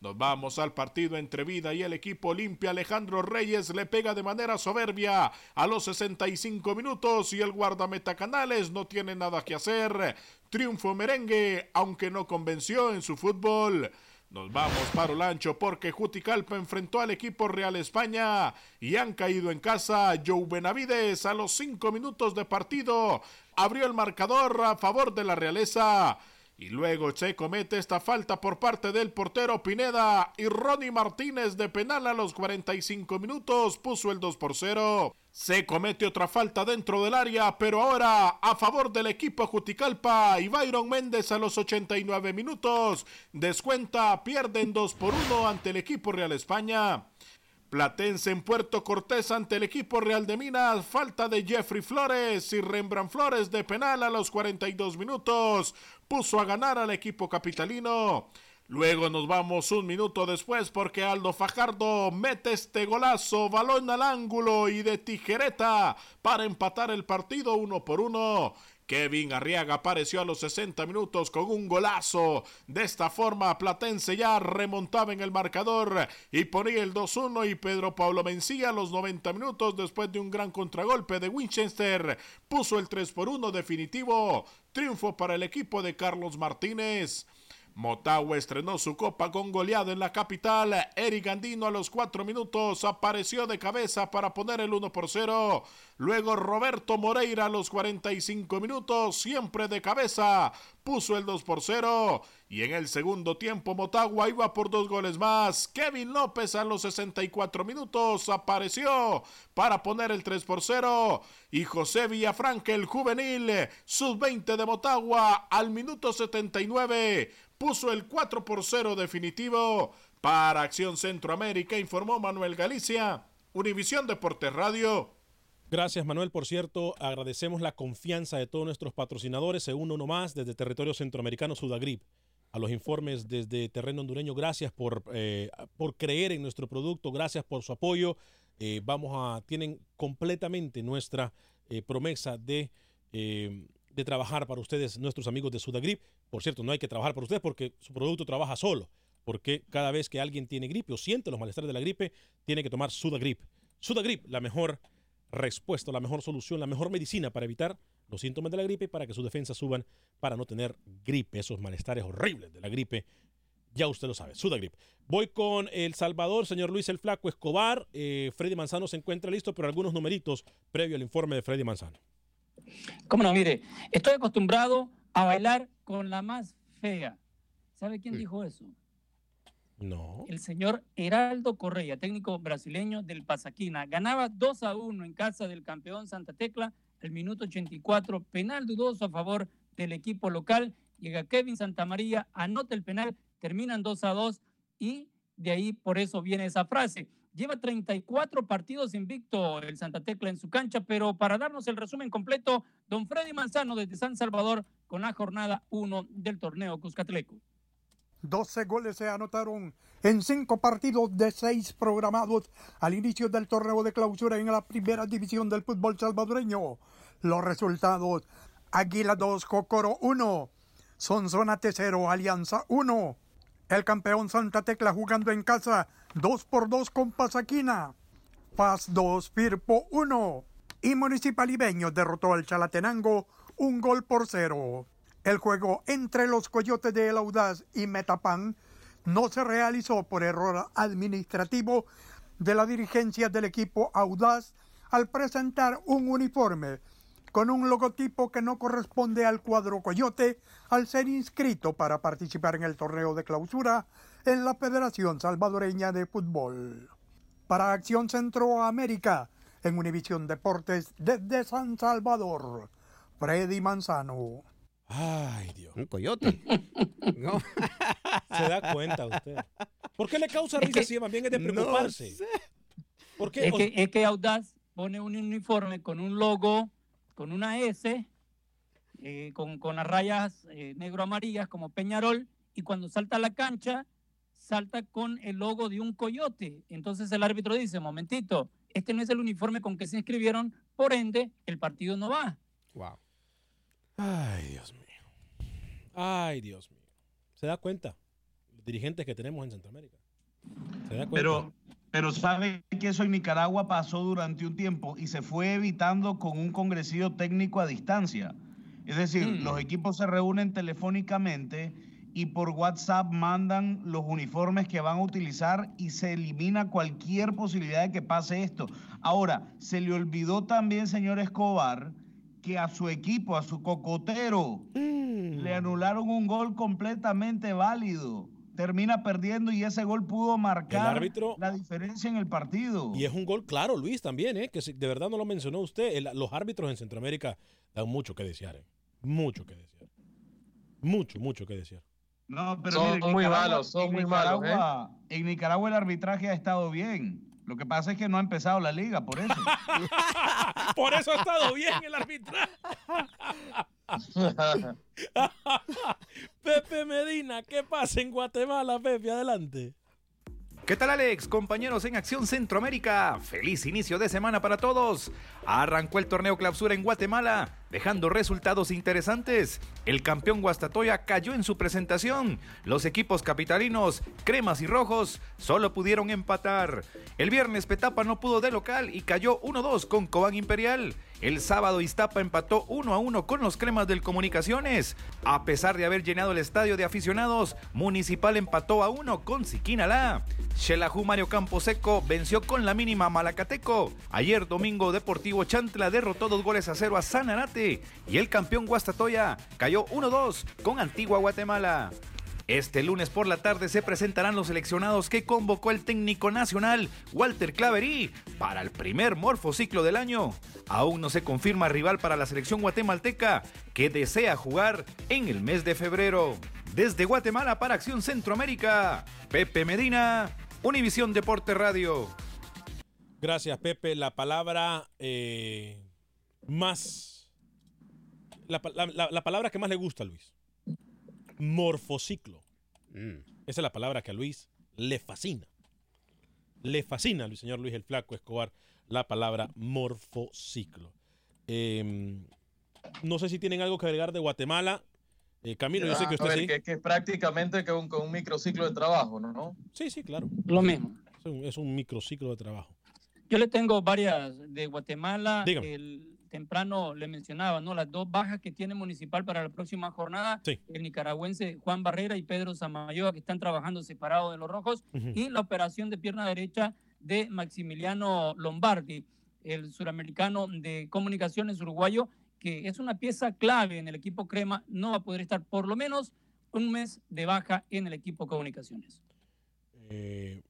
Nos vamos al partido entre Vida y el equipo Olimpia. Alejandro Reyes le pega de manera soberbia a los 65 minutos y el guardameta Canales no tiene nada que hacer. Triunfo merengue, aunque no convenció en su fútbol. Nos vamos para Olancho porque Juticalpa enfrentó al equipo Real España y han caído en casa. Joe Benavides a los 5 minutos de partido abrió el marcador a favor de la realeza. Y luego se comete esta falta por parte del portero Pineda y Ronnie Martínez de penal a los 45 minutos puso el 2 por 0. Se comete otra falta dentro del área, pero ahora a favor del equipo Juticalpa y Byron Méndez a los 89 minutos. Descuenta, pierden 2 por 1 ante el equipo Real España. Platense en Puerto Cortés ante el equipo Real de Minas. Falta de Jeffrey Flores y Rembrandt Flores de penal a los 42 minutos. Puso a ganar al equipo capitalino. Luego nos vamos un minuto después porque Aldo Fajardo mete este golazo, balón al ángulo y de tijereta para empatar el partido uno por uno. Kevin Arriaga apareció a los 60 minutos con un golazo. De esta forma, Platense ya remontaba en el marcador y ponía el 2-1 y Pedro Pablo Mencía a los 90 minutos después de un gran contragolpe de Winchester. Puso el 3 por 1 definitivo. Triunfo para el equipo de Carlos Martínez. Motagua estrenó su copa con goleado en la capital. Eric Andino a los 4 minutos apareció de cabeza para poner el 1 por 0. Luego Roberto Moreira a los 45 minutos, siempre de cabeza, puso el 2 por 0. Y en el segundo tiempo Motagua iba por dos goles más. Kevin López a los 64 minutos apareció para poner el 3 por 0. Y José Villafranca, el juvenil, sub-20 de Motagua, al minuto 79 puso el 4 por 0 definitivo. Para Acción Centroamérica informó Manuel Galicia, Univisión Deportes Radio. Gracias Manuel, por cierto, agradecemos la confianza de todos nuestros patrocinadores, se uno más desde territorio centroamericano Sudagrip. A los informes desde terreno hondureño, gracias por, eh, por creer en nuestro producto, gracias por su apoyo. Eh, vamos a, tienen completamente nuestra eh, promesa de, de trabajar para ustedes, nuestros amigos de Sudagrip. Por cierto, no hay que trabajar para ustedes porque su producto trabaja solo. Porque cada vez que alguien tiene gripe o siente los malestares de la gripe, tiene que tomar Sudagrip. Sudagrip, la mejor respuesta, la mejor solución, la mejor medicina para evitar los síntomas de la gripe y para que sus defensas suban para no tener gripe, esos malestares horribles de la gripe. Ya usted lo sabe, Sudagrip. Voy con El Salvador, señor Luis el Flaco Escobar. Eh, Freddy Manzano se encuentra listo, pero algunos numeritos previo al informe de Freddy Manzano. ¿Cómo no? Mire, estoy acostumbrado a bailar con la más fea. ¿Sabe quién dijo eso? No. El señor Heraldo Correa, técnico brasileño del Pasaquina. Ganaba 2 a 1 en casa del campeón Santa Tecla al minuto 84. Penal dudoso a favor del equipo local. Llega Kevin Santamaría, anota el penal, terminan 2 a 2 y de ahí por eso viene esa frase. Lleva 34 partidos invicto el Santa Tecla en su cancha, pero para darnos el resumen completo, don Freddy Manzano desde San Salvador con la jornada 1 del torneo Cuscatleco. 12 goles se anotaron en cinco partidos de seis programados al inicio del torneo de clausura en la primera división del fútbol salvadoreño. Los resultados: Águila 2, Cocoro 1, Sonsonate 0, Alianza 1. El campeón Santa Tecla jugando en casa 2 por 2 con Pasaquina. Paz 2, Firpo 1. Y Municipal Ibeño derrotó al Chalatenango un gol por cero. El juego entre los Coyotes de El Audaz y Metapan no se realizó por error administrativo de la dirigencia del equipo Audaz al presentar un uniforme con un logotipo que no corresponde al cuadro Coyote al ser inscrito para participar en el torneo de clausura en la Federación Salvadoreña de Fútbol. Para Acción Centroamérica, en Univisión Deportes desde San Salvador, Freddy Manzano. Ay, Dios. Un coyote. no. Se da cuenta usted. ¿Por qué le causa risa si más bien es de preocuparse? ¿Por qué? Es que, es que Audaz pone un uniforme con un logo, con una S, eh, con, con las rayas eh, negro-amarillas como Peñarol, y cuando salta a la cancha, salta con el logo de un coyote. Entonces el árbitro dice, momentito, este no es el uniforme con que se inscribieron, por ende, el partido no va. Wow. Ay, Dios mío. Ay, Dios mío. ¿Se da cuenta? Los dirigentes que tenemos en Centroamérica. ¿Se da cuenta? Pero, pero sabe que eso en Nicaragua pasó durante un tiempo y se fue evitando con un congresillo técnico a distancia. Es decir, Mm. los equipos se reúnen telefónicamente y por WhatsApp mandan los uniformes que van a utilizar y se elimina cualquier posibilidad de que pase esto. Ahora, se le olvidó también, señor Escobar, que a su equipo, a su cocotero, Mm. le anularon un gol completamente válido. Termina perdiendo y ese gol pudo marcar árbitro- la diferencia en el partido. Y es un gol claro, Luis, también, ¿eh? que si- de verdad no lo mencionó usted. El- los árbitros en Centroamérica dan mucho que desear. ¿eh? Mucho que desear. Mucho, mucho que desear. No, pero Son mire, muy Nicaragua- malos, son muy malos, ¿eh? En Nicaragua el arbitraje ha estado bien. Lo que pasa es que no ha empezado la liga, por eso. Por eso ha estado bien el arbitraje. Pepe Medina, ¿qué pasa en Guatemala, Pepe? Adelante. ¿Qué tal Alex? Compañeros en Acción Centroamérica. Feliz inicio de semana para todos. Arrancó el torneo clausura en Guatemala, dejando resultados interesantes. El campeón Guastatoya cayó en su presentación. Los equipos capitalinos, cremas y rojos, solo pudieron empatar. El viernes Petapa no pudo de local y cayó 1-2 con Cobán Imperial. El sábado Iztapa empató 1 a 1 con los cremas del Comunicaciones. A pesar de haber llenado el estadio de aficionados, Municipal empató a 1 con Siquinalá. Xelajú Mario Camposeco venció con la mínima Malacateco. Ayer domingo Deportivo Chantla derrotó dos goles a cero a Sanarate. Y el campeón Guastatoya cayó 1-2 con Antigua Guatemala. Este lunes por la tarde se presentarán los seleccionados que convocó el técnico nacional Walter Claverí para el primer morfociclo del año. Aún no se confirma rival para la selección guatemalteca que desea jugar en el mes de febrero. Desde Guatemala para Acción Centroamérica, Pepe Medina, Univisión Deporte Radio. Gracias, Pepe. La palabra eh, más. La, la- la- la palabra que más le gusta Luis. Morfociclo. Esa es la palabra que a Luis le fascina. Le fascina al señor Luis el Flaco Escobar la palabra morfociclo. Eh, no sé si tienen algo que agregar de Guatemala. Eh, Camilo, yo sé que A usted ver, sí. que, que es prácticamente que un, con un microciclo de trabajo, ¿no? Sí, sí, claro. Lo mismo. Es un, es un microciclo de trabajo. Yo le tengo varias de Guatemala. Dígame. El temprano le mencionaba, ¿no? Las dos bajas que tiene Municipal para la próxima jornada. El nicaragüense Juan Barrera y Pedro Samayoa, que están trabajando separados de los rojos. Y la operación de pierna derecha de Maximiliano Lombardi, el suramericano de comunicaciones uruguayo, que es una pieza clave en el equipo Crema. No va a poder estar por lo menos un mes de baja en el equipo comunicaciones. Eh,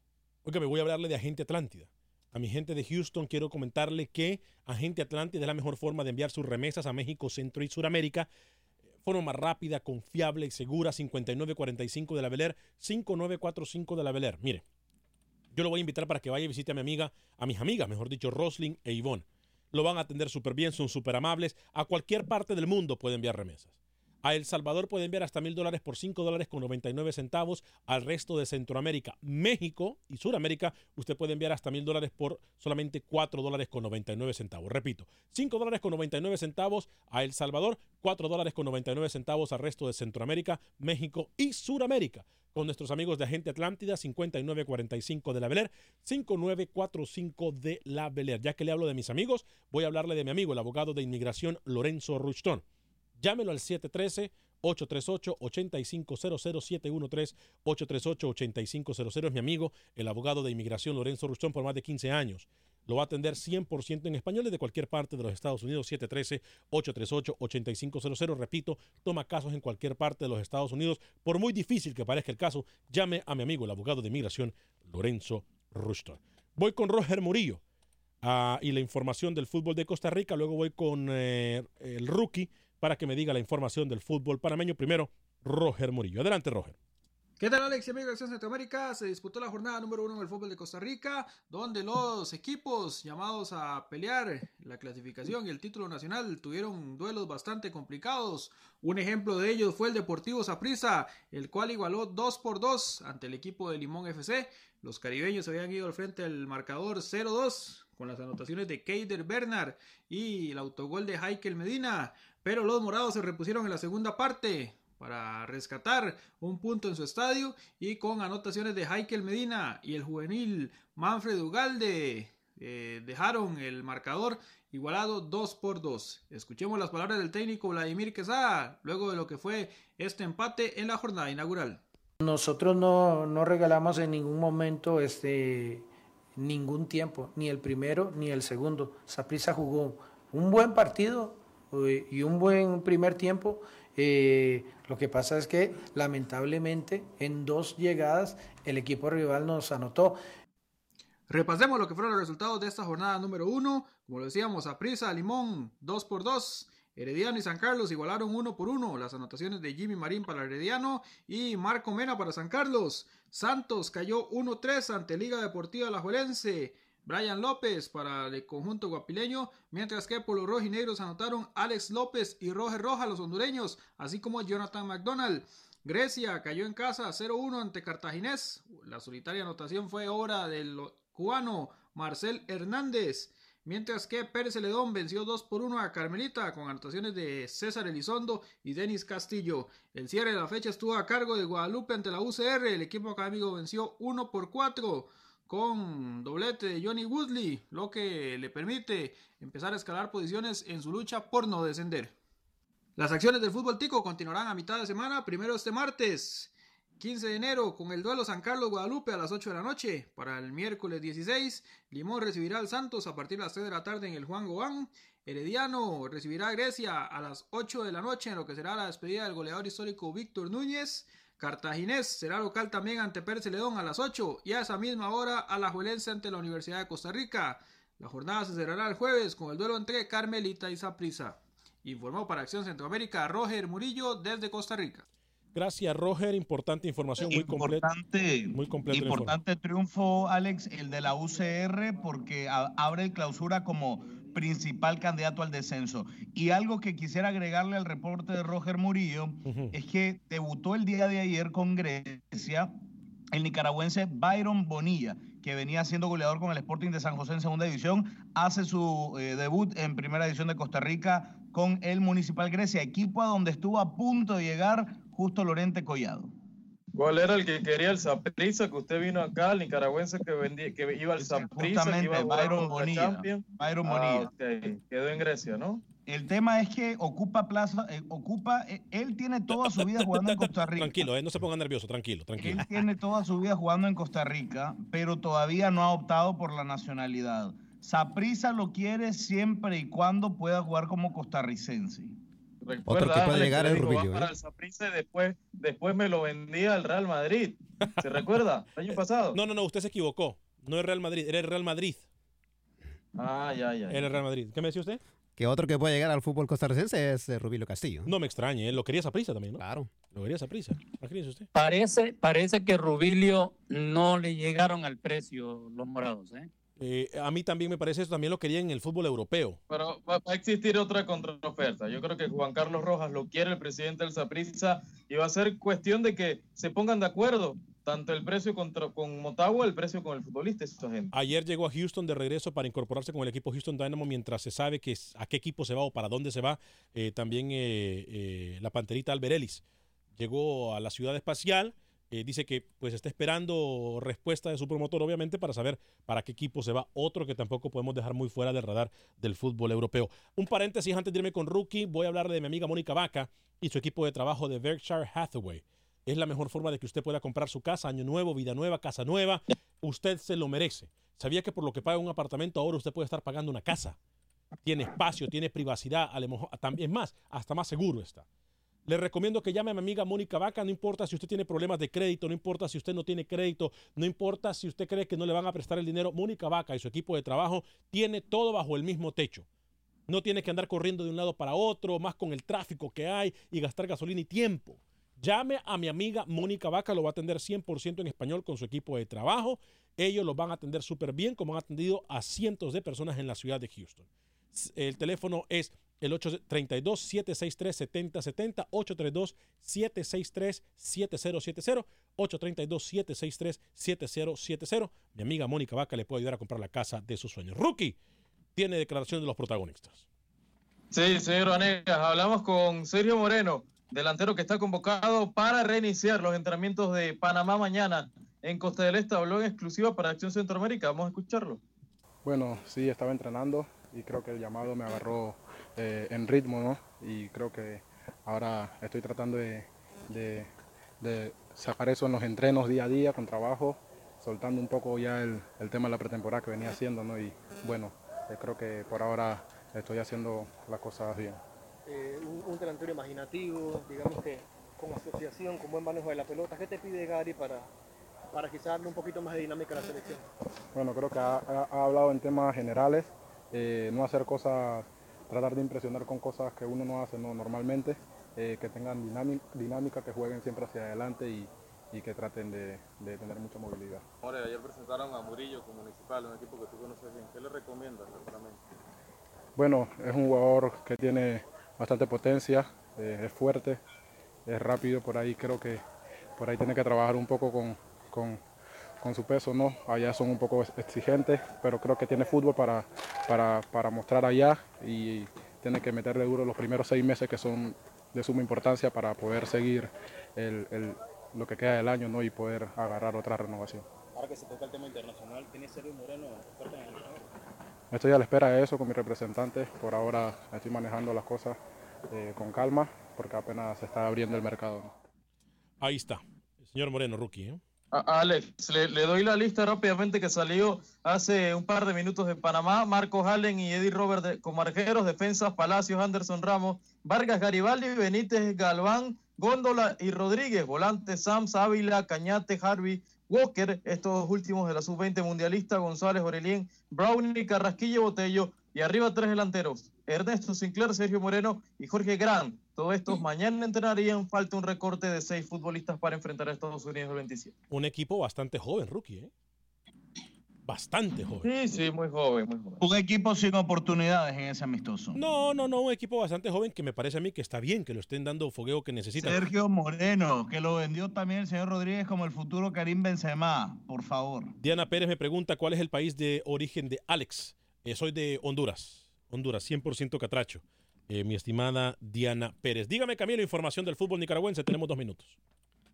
oiga, me voy a hablarle de Agente Atlántida. A mi gente de Houston quiero comentarle que Agente Atlántida es la mejor forma de enviar sus remesas a México, Centro y Suramérica. Forma más rápida, confiable y segura, 5945 de la Beler, 5945 de la Beler. Mire, yo lo voy a invitar para que vaya y visite a mi amiga, a mis amigas, mejor dicho, Roslyn e Ivonne. Lo van a atender súper bien, son súper amables. A cualquier parte del mundo puede enviar remesas. A El Salvador puede enviar hasta mil dólares por cinco dólares con 99 centavos. Al resto de Centroamérica, México y Suramérica, usted puede enviar hasta mil dólares por solamente 4 dólares con 99 centavos. Repito, 5 dólares con 99 centavos a El Salvador, 4 dólares con 99 centavos al resto de Centroamérica, México y Suramérica. Con nuestros amigos de Agente Atlántida, 5945 de la Beler, 5945 de la Beler. Ya que le hablo de mis amigos, voy a hablarle de mi amigo, el abogado de inmigración Lorenzo Ruchtón. Llámelo al 713 838-8500 713-838-8500 es mi amigo, el abogado de inmigración Lorenzo Rustón por más de 15 años. Lo va a atender 100% en español desde cualquier parte de los Estados Unidos. 713-838-8500. Repito, toma casos en cualquier parte de los Estados Unidos. Por muy difícil que parezca el caso, llame a mi amigo, el abogado de inmigración Lorenzo Rustón. Voy con Roger Murillo ah, y la información del fútbol de Costa Rica. Luego voy con eh, el rookie para que me diga la información del fútbol panameño. Primero, Roger Murillo. Adelante, Roger. ¿Qué tal Alex y amigos de Acción Centroamérica? Se disputó la jornada número uno en el fútbol de Costa Rica, donde los equipos llamados a pelear la clasificación y el título nacional tuvieron duelos bastante complicados. Un ejemplo de ellos fue el Deportivo Saprissa, el cual igualó 2 por 2 ante el equipo de Limón FC. Los caribeños habían ido al frente del marcador 0-2 con las anotaciones de Keider Bernard y el autogol de Heikel Medina, pero los morados se repusieron en la segunda parte para rescatar un punto en su estadio y con anotaciones de Heikel Medina y el juvenil Manfred Ugalde eh, dejaron el marcador igualado 2 por 2. Escuchemos las palabras del técnico Vladimir Quesada luego de lo que fue este empate en la jornada inaugural. Nosotros no, no regalamos en ningún momento este, ningún tiempo, ni el primero ni el segundo. Saprissa jugó un buen partido y un buen primer tiempo eh, lo que pasa es que lamentablemente en dos llegadas el equipo rival nos anotó. Repasemos lo que fueron los resultados de esta jornada número uno. Como lo decíamos, Aprisa, Limón, 2 por 2. Herediano y San Carlos igualaron uno por uno. Las anotaciones de Jimmy Marín para Herediano y Marco Mena para San Carlos. Santos cayó 1-3 ante Liga Deportiva Alajuelense. Brian López para el conjunto guapileño, mientras que por los rojinegros anotaron Alex López y Roger Roja, los hondureños, así como Jonathan McDonald. Grecia cayó en casa 0-1 ante Cartaginés. La solitaria anotación fue obra del cubano Marcel Hernández. Mientras que Pérez Celedón venció 2 por 1 a Carmelita con anotaciones de César Elizondo y Denis Castillo. El cierre de la fecha estuvo a cargo de Guadalupe ante la UCR. El equipo académico venció 1 por 4 con doblete de Johnny Woodley, lo que le permite empezar a escalar posiciones en su lucha por no descender. Las acciones del fútbol tico continuarán a mitad de semana, primero este martes, 15 de enero, con el duelo San Carlos Guadalupe a las 8 de la noche. Para el miércoles 16, Limón recibirá al Santos a partir de las 6 de la tarde en el Juan Gobán. Herediano recibirá a Grecia a las 8 de la noche en lo que será la despedida del goleador histórico Víctor Núñez. Cartaginés será local también ante Pérez Celedón a las 8 y a esa misma hora a la Juelense ante la Universidad de Costa Rica. La jornada se cerrará el jueves con el duelo entre Carmelita y Saprissa. Informó para Acción Centroamérica Roger Murillo desde Costa Rica. Gracias, Roger. Importante información, muy completa. Muy completo. Importante triunfo, Alex, el de la UCR, porque abre el clausura como principal candidato al descenso. Y algo que quisiera agregarle al reporte de Roger Murillo es que debutó el día de ayer con Grecia el nicaragüense Byron Bonilla, que venía siendo goleador con el Sporting de San José en segunda división, hace su eh, debut en primera división de Costa Rica con el Municipal Grecia, equipo a donde estuvo a punto de llegar justo Lorente Collado. ¿Cuál era el que quería el Saprissa que usted vino acá, el nicaragüense que, vendía, que iba al Saprissa? Justamente, Byron Bonilla. Byron ah, Bonilla. Quedó en Grecia, ¿no? El tema es que ocupa plaza, eh, ocupa, eh, él tiene toda su vida jugando en Costa Rica. Tranquilo, eh, no se ponga nervioso, tranquilo, tranquilo. Él tiene toda su vida jugando en Costa Rica, pero todavía no ha optado por la nacionalidad. Saprissa lo quiere siempre y cuando pueda jugar como costarricense. Otro que puede llegar es Rubillo. Para el después, después me lo vendía al Real Madrid. ¿Se recuerda? El año pasado. No, no, no, usted se equivocó. No es Real Madrid, era el Real Madrid. Ah, ya, ya. Era el Real Madrid. ¿Qué me decía usted? Que otro que puede llegar al fútbol costarricense es eh, Rubilio Castillo. No me extrañe, él lo quería esa prisa también, ¿no? Claro. Lo quería esa prisa. Imagínese usted. Parece, parece que Rubilio no le llegaron al precio los morados, ¿eh? Eh, a mí también me parece eso, también lo quería en el fútbol europeo. Pero va, a existir otra contraoferta. Yo creo que Juan Carlos Rojas lo quiere el presidente del Saprissa y va a ser cuestión de que se pongan de acuerdo tanto el precio contra, con Motagua, el precio con el futbolista. Esa gente. Ayer llegó a Houston de regreso para incorporarse con el equipo Houston Dynamo mientras se sabe que a qué equipo se va o para dónde se va. Eh, también eh, la panterita Albert Ellis llegó a la ciudad espacial Eh, dice que pues está esperando respuesta de su promotor, obviamente, para saber para qué equipo se va. Otro que tampoco podemos dejar muy fuera del radar del fútbol europeo. Un paréntesis antes de irme con Rookie, voy a hablar de mi amiga Mónica Vaca y su equipo de trabajo de Berkshire Hathaway. Es la mejor forma de que usted pueda comprar su casa, año nuevo, vida nueva, casa nueva. Usted se lo merece. ¿Sabía que por lo que paga un apartamento ahora usted puede estar pagando una casa? Tiene espacio, tiene privacidad, a lo mejor, también más, hasta más seguro está. Le recomiendo que llame a mi amiga Mónica Vaca, no importa si usted tiene problemas de crédito, no importa si usted no tiene crédito, no importa si usted cree que no le van a prestar el dinero, Mónica Vaca y su equipo de trabajo tiene todo bajo el mismo techo. No tiene que andar corriendo de un lado para otro, más con el tráfico que hay y gastar gasolina y tiempo. Llame a mi amiga Mónica Vaca, lo va a atender 100% en español con su equipo de trabajo. Ellos lo van a atender súper bien, como han atendido a cientos de personas en la ciudad de Houston. El teléfono es el 832-763-7070, 832-763-7070, 832-763-7070. Mi amiga Mónica Vaca le puede ayudar a comprar la casa de sus sueños. Rookie tiene declaración de los protagonistas. Sí, señor Vanegas, hablamos con Sergio Moreno, delantero que está convocado para reiniciar los entrenamientos de Panamá mañana en Costa del Este. Habló en exclusiva para Acción Centroamérica. Vamos a escucharlo. Bueno, sí, estaba entrenando y creo que el llamado me agarró eh, en ritmo, ¿no? Y creo que ahora estoy tratando de, de, de, sacar eso en los entrenos día a día con trabajo, soltando un poco ya el, el tema de la pretemporada que venía haciendo, ¿no? Y bueno, eh, creo que por ahora estoy haciendo las cosas bien. Eh, un, un, delantero imaginativo, digamos que con asociación, con buen manejo de la pelota. ¿Qué te pide Gary para, para quizás darle un poquito más de dinámica a la selección? Bueno, creo que ha, ha, ha hablado en temas generales, no hacer cosas, tratar de impresionar con cosas que uno no hace ¿no? normalmente, eh, que tengan dinámica, que jueguen siempre hacia adelante y, y que traten de, de, tener mucha movilidad. More, ayer presentaron a Murillo como municipal, un equipo que tú conoces bien. ¿Qué le recomiendas Bueno, es un jugador que tiene bastante potencia, eh, es fuerte, es rápido, por ahí creo que por ahí tiene que trabajar un poco con, con, con su peso, ¿no? Allá son un poco exigentes, pero creo que tiene fútbol para, para, para mostrar allá y tiene que meterle duro los primeros seis meses que son de suma importancia para poder seguir el, el, lo que queda del año ¿no? y poder agarrar otra renovación. Ahora que se toca el tema internacional, ¿tiene Sergio Moreno fuerte en el Estoy a la espera de eso con mi representante. Por ahora estoy manejando las cosas eh, con calma porque apenas se está abriendo el mercado. ¿no? Ahí está, el señor Moreno, rookie. ¿eh? Alex, le, doy la lista rápidamente que salió hace un par de minutos de Panamá. Marcos Allen y Eddie Robert de, como arqueros, defensas, Palacios, Anderson Ramos, Vargas Garibaldi, Benítez Galván, Góndola y Rodríguez, volantes Sams, Ávila, Cañate, Harvey, Walker, estos últimos de la sub-20 mundialista, González, Orelien, Brownie, Carrasquillo, Botello, y arriba tres delanteros, Ernesto Sinclair, Sergio Moreno y Jorge Gran. Todos estos mañana entrenarían, falta un recorte de seis futbolistas para enfrentar a Estados Unidos el 27. Un equipo bastante joven, rookie, ¿eh? Bastante joven. Sí, sí, muy joven, muy joven. Un equipo sin oportunidades en ese amistoso. No, no, no, un equipo bastante joven que me parece a mí que está bien, que lo estén dando fogueo que necesita. Sergio Moreno, que lo vendió también el señor Rodríguez como el futuro Karim Benzema, por favor. Diana Pérez me pregunta cuál es el país de origen de Alex. Eh, soy de Honduras, Honduras, 100% catracho. Eh, mi estimada Diana Pérez. Dígame, Camilo, información del fútbol nicaragüense. Tenemos dos minutos.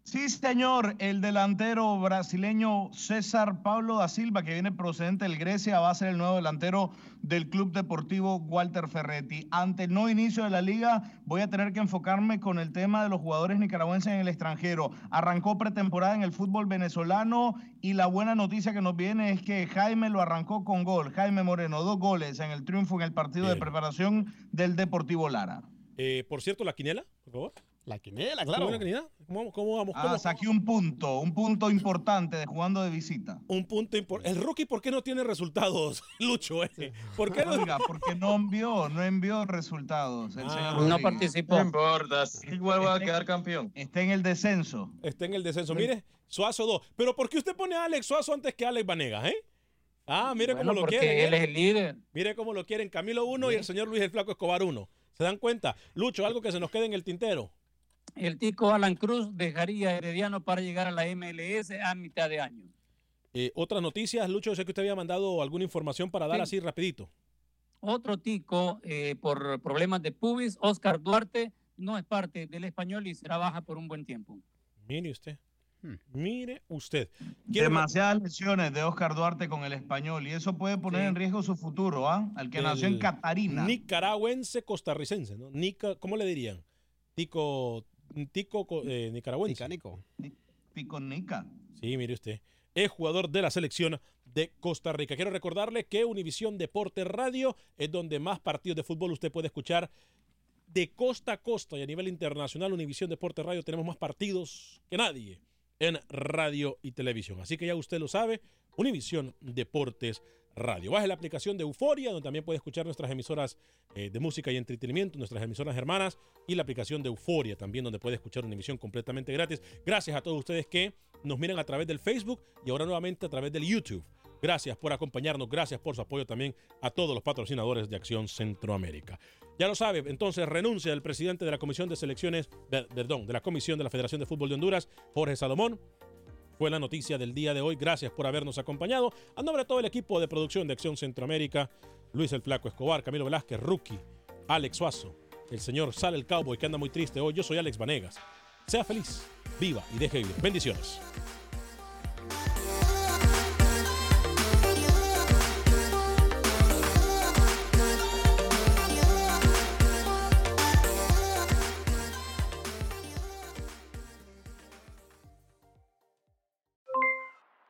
Sí, señor, el delantero brasileño César Pablo da Silva, que viene procedente del Grecia, va a ser el nuevo delantero del Club Deportivo Walter Ferretti. Ante el no inicio de la liga, voy a tener que enfocarme con el tema de los jugadores nicaragüenses en el extranjero. Arrancó pretemporada en el fútbol venezolano y la buena noticia que nos viene es que Jaime lo arrancó con gol. Jaime Moreno, dos goles en el triunfo en el partido Bien. de preparación del Deportivo Lara. Eh, por cierto, la quiniela, por favor. La quiniela, claro. ¿Cómo, quiniela? ¿Cómo, cómo vamos? Ah, saqué un punto, un punto importante de jugando de visita. Un punto importante. El rookie, ¿por qué no tiene resultados, Lucho? Eh? ¿Por qué no? Oiga, porque no envió, no envió resultados. El Ah, señor no participó. No importa, igual va a quedar campeón. Está en el descenso. Está en el descenso. Mire, Suazo 2. Pero ¿por qué usted pone a Alex Suazo antes que Alex Vanegas, eh? Ah, mire Bueno, cómo lo porque quieren. él ¿eh? es el líder. Mire cómo lo quieren. Camilo 1 y el señor Luis el Flaco Escobar 1. ¿Se dan cuenta? Lucho, algo que se nos quede en el tintero. El tico Alan Cruz dejaría a Herediano para llegar a la MLS a mitad de año. Eh, otras noticias, Lucho, yo sé que usted había mandado alguna información para dar Sí. así rapidito. Otro tico eh, por problemas de pubis, Oscar Duarte, no es parte del español y será baja por un buen tiempo. Mire usted. Mire usted. Demasiadas lesiones de Oscar Duarte con el español y eso puede poner Sí. en riesgo su futuro, ¿ah? Al que nació en Catarina. Nicaragüense costarricense, ¿no? Nica, ¿Cómo le dirían? Tico, tico co- eh, nicaragüense. Pico Nica. Sí, mire usted. Es jugador de la selección de Costa Rica. Quiero recordarle que Univisión Deporte Radio es donde más partidos de fútbol usted puede escuchar de costa a costa y a nivel internacional. Univisión Deporte Radio tenemos más partidos que nadie en radio y televisión. Así que ya usted lo sabe, Univisión Deportes Radio. Baje la aplicación de Euforia, donde también puede escuchar nuestras emisoras eh, de música y entretenimiento, nuestras emisoras hermanas, y la aplicación de Euforia también, donde puede escuchar una emisión completamente gratis. Gracias a todos ustedes que nos miran a través del Facebook y ahora nuevamente a través del YouTube. Gracias por acompañarnos, gracias por su apoyo también a todos los patrocinadores de Acción Centroamérica. Ya lo sabe, entonces renuncia el presidente de la Comisión de Selecciones, perdón, de la Comisión de la Federación de Fútbol de Honduras, Jorge Salomón. Fue la noticia del día de hoy. Gracias por habernos acompañado. A nombre de todo el equipo de producción de Acción Centroamérica, Luis el Flaco Escobar, Camilo Velázquez, Rookie, Alex Suazo, el señor Sal el Cowboy que anda muy triste hoy. Yo soy Alex Vanegas. Sea feliz, viva y deje vivir. Bendiciones.